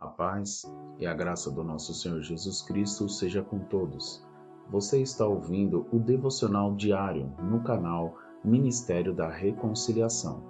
A paz e a graça do nosso Senhor Jesus Cristo seja com todos. Você está ouvindo o devocional diário no canal Ministério da Reconciliação.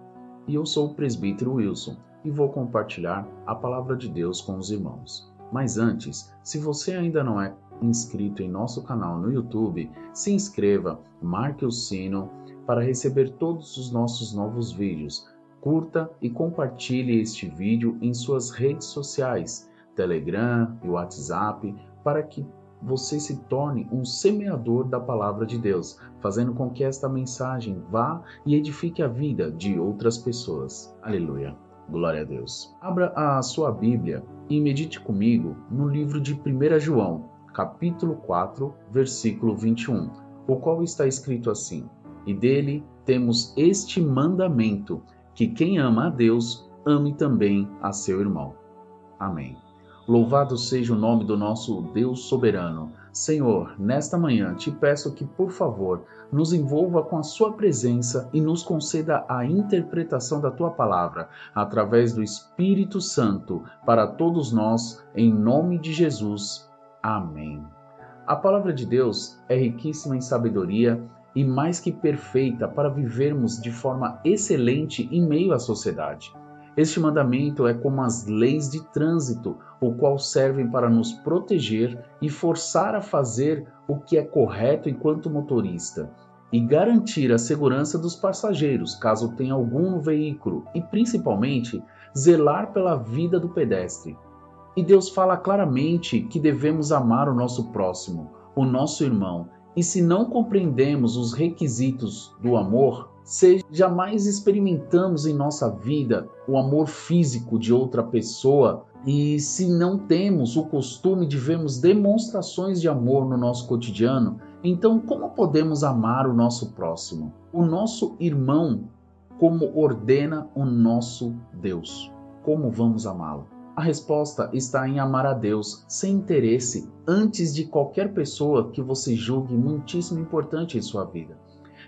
E eu sou o presbítero Wilson e vou compartilhar a palavra de Deus com os irmãos. Mas antes, se você ainda não é inscrito em nosso canal no YouTube, se inscreva, marque o sino para receber todos os nossos novos vídeos curta e compartilhe este vídeo em suas redes sociais, Telegram e WhatsApp, para que você se torne um semeador da palavra de Deus, fazendo com que esta mensagem vá e edifique a vida de outras pessoas. Aleluia. Glória a Deus. Abra a sua Bíblia e medite comigo no livro de 1 João, capítulo 4, versículo 21, o qual está escrito assim: E dele temos este mandamento que quem ama a Deus ame também a seu irmão. Amém. Louvado seja o nome do nosso Deus soberano. Senhor, nesta manhã te peço que, por favor, nos envolva com a Sua presença e nos conceda a interpretação da Tua palavra, através do Espírito Santo, para todos nós, em nome de Jesus. Amém. A palavra de Deus é riquíssima em sabedoria e mais que perfeita para vivermos de forma excelente em meio à sociedade. Este mandamento é como as leis de trânsito, o qual servem para nos proteger e forçar a fazer o que é correto enquanto motorista, e garantir a segurança dos passageiros caso tenha algum no veículo, e principalmente zelar pela vida do pedestre. E Deus fala claramente que devemos amar o nosso próximo, o nosso irmão, e se não compreendemos os requisitos do amor, se jamais experimentamos em nossa vida o amor físico de outra pessoa e se não temos o costume de vermos demonstrações de amor no nosso cotidiano, então como podemos amar o nosso próximo, o nosso irmão, como ordena o nosso Deus? Como vamos amá-lo? A resposta está em amar a Deus sem interesse antes de qualquer pessoa que você julgue muitíssimo importante em sua vida.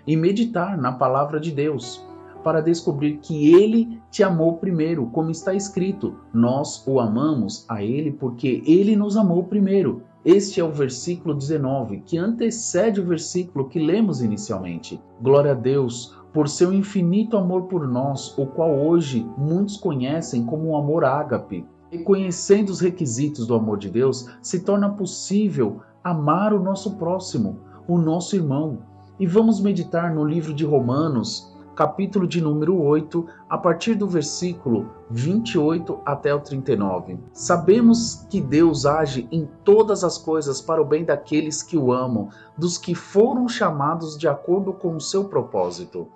E meditar na palavra de Deus para descobrir que ele te amou primeiro, como está escrito: Nós o amamos a ele porque ele nos amou primeiro. Este é o versículo 19, que antecede o versículo que lemos inicialmente. Glória a Deus por seu infinito amor por nós, o qual hoje muitos conhecem como o amor ágape. Reconhecendo os requisitos do amor de Deus, se torna possível amar o nosso próximo, o nosso irmão. E vamos meditar no livro de Romanos, capítulo de número 8, a partir do versículo 28 até o 39. Sabemos que Deus age em todas as coisas para o bem daqueles que o amam, dos que foram chamados de acordo com o seu propósito.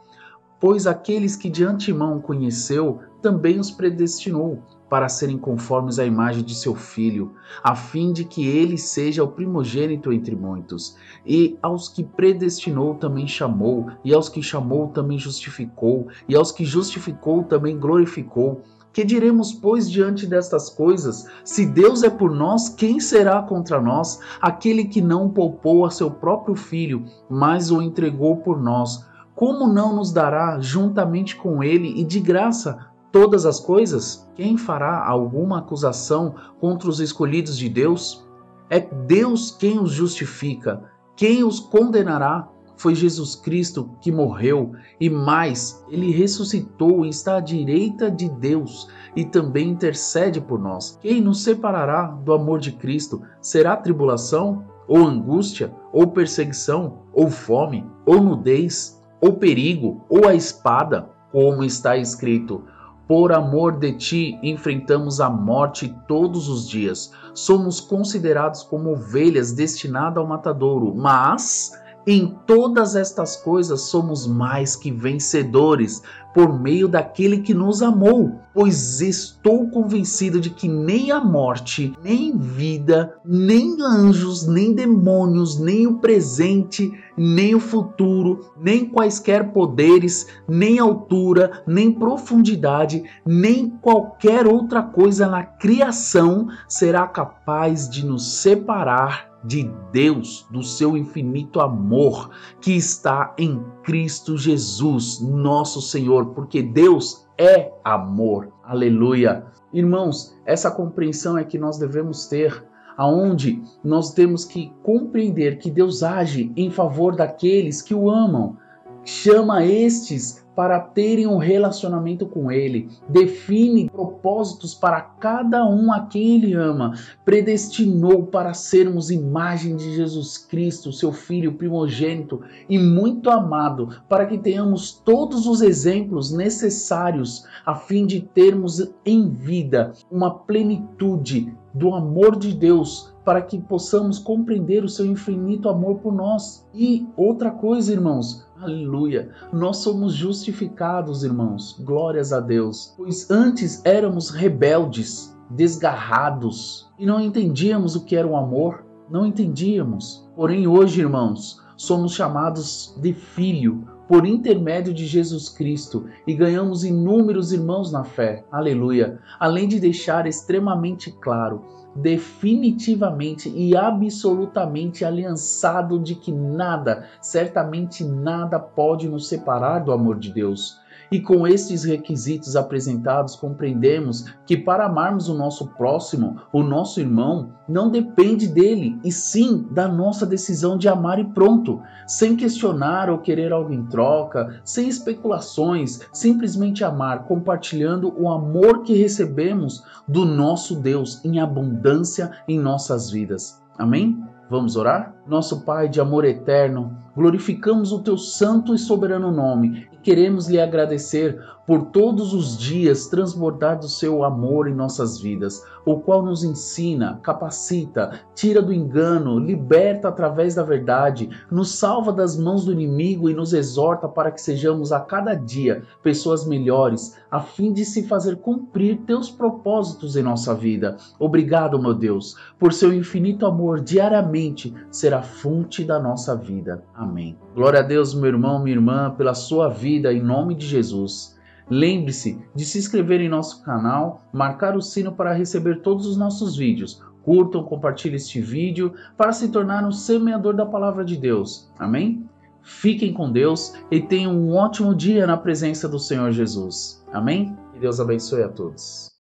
Pois aqueles que de antemão conheceu, também os predestinou para serem conformes à imagem de seu filho, a fim de que ele seja o primogênito entre muitos. E aos que predestinou também chamou, e aos que chamou também justificou, e aos que justificou também glorificou. Que diremos, pois, diante destas coisas? Se Deus é por nós, quem será contra nós? Aquele que não poupou a seu próprio filho, mas o entregou por nós. Como não nos dará juntamente com ele e de graça todas as coisas? Quem fará alguma acusação contra os escolhidos de Deus? É Deus quem os justifica. Quem os condenará? Foi Jesus Cristo que morreu e mais, ele ressuscitou e está à direita de Deus e também intercede por nós. Quem nos separará do amor de Cristo? Será tribulação, ou angústia, ou perseguição, ou fome, ou nudez, ou perigo, ou a espada? Como está escrito: por amor de ti, enfrentamos a morte todos os dias. Somos considerados como ovelhas destinadas ao matadouro, mas em todas estas coisas somos mais que vencedores por meio daquele que nos amou, pois estou convencido de que nem a morte, nem vida, nem anjos, nem demônios, nem o presente, nem o futuro, nem quaisquer poderes, nem altura, nem profundidade, nem qualquer outra coisa na criação será capaz de nos separar de Deus, do seu infinito amor que está em Cristo Jesus, nosso Senhor, porque Deus é amor. Aleluia. Irmãos, essa compreensão é que nós devemos ter aonde nós temos que compreender que Deus age em favor daqueles que o amam. Chama estes para terem um relacionamento com Ele, define propósitos para cada um a quem Ele ama, predestinou para sermos imagem de Jesus Cristo, seu Filho primogênito e muito amado, para que tenhamos todos os exemplos necessários a fim de termos em vida uma plenitude do amor de Deus para que possamos compreender o seu infinito amor por nós. E outra coisa, irmãos, aleluia, nós somos justificados, irmãos, glórias a Deus, pois antes éramos rebeldes, desgarrados e não entendíamos o que era o amor, não entendíamos. Porém, hoje, irmãos, somos chamados de filho por intermédio de Jesus Cristo e ganhamos inúmeros irmãos na fé. Aleluia! Além de deixar extremamente claro, definitivamente e absolutamente aliançado de que nada, certamente nada pode nos separar do amor de Deus. E com estes requisitos apresentados, compreendemos que para amarmos o nosso próximo, o nosso irmão, não depende dele, e sim da nossa decisão de amar e pronto, sem questionar ou querer algo em troca, sem especulações, simplesmente amar, compartilhando o amor que recebemos do nosso Deus em abundância em nossas vidas. Amém? Vamos orar? Nosso Pai de amor eterno, glorificamos o teu santo e soberano nome e queremos lhe agradecer por todos os dias transbordar do seu amor em nossas vidas, o qual nos ensina, capacita, tira do engano, liberta através da verdade, nos salva das mãos do inimigo e nos exorta para que sejamos a cada dia pessoas melhores, a fim de se fazer cumprir teus propósitos em nossa vida. Obrigado, meu Deus, por seu infinito amor diariamente ser a fonte da nossa vida. Amém. Glória a Deus, meu irmão, minha irmã, pela sua vida em nome de Jesus. Lembre-se de se inscrever em nosso canal, marcar o sino para receber todos os nossos vídeos. Curtam, compartilhem este vídeo para se tornar um semeador da palavra de Deus. Amém? Fiquem com Deus e tenham um ótimo dia na presença do Senhor Jesus. Amém? Que Deus abençoe a todos.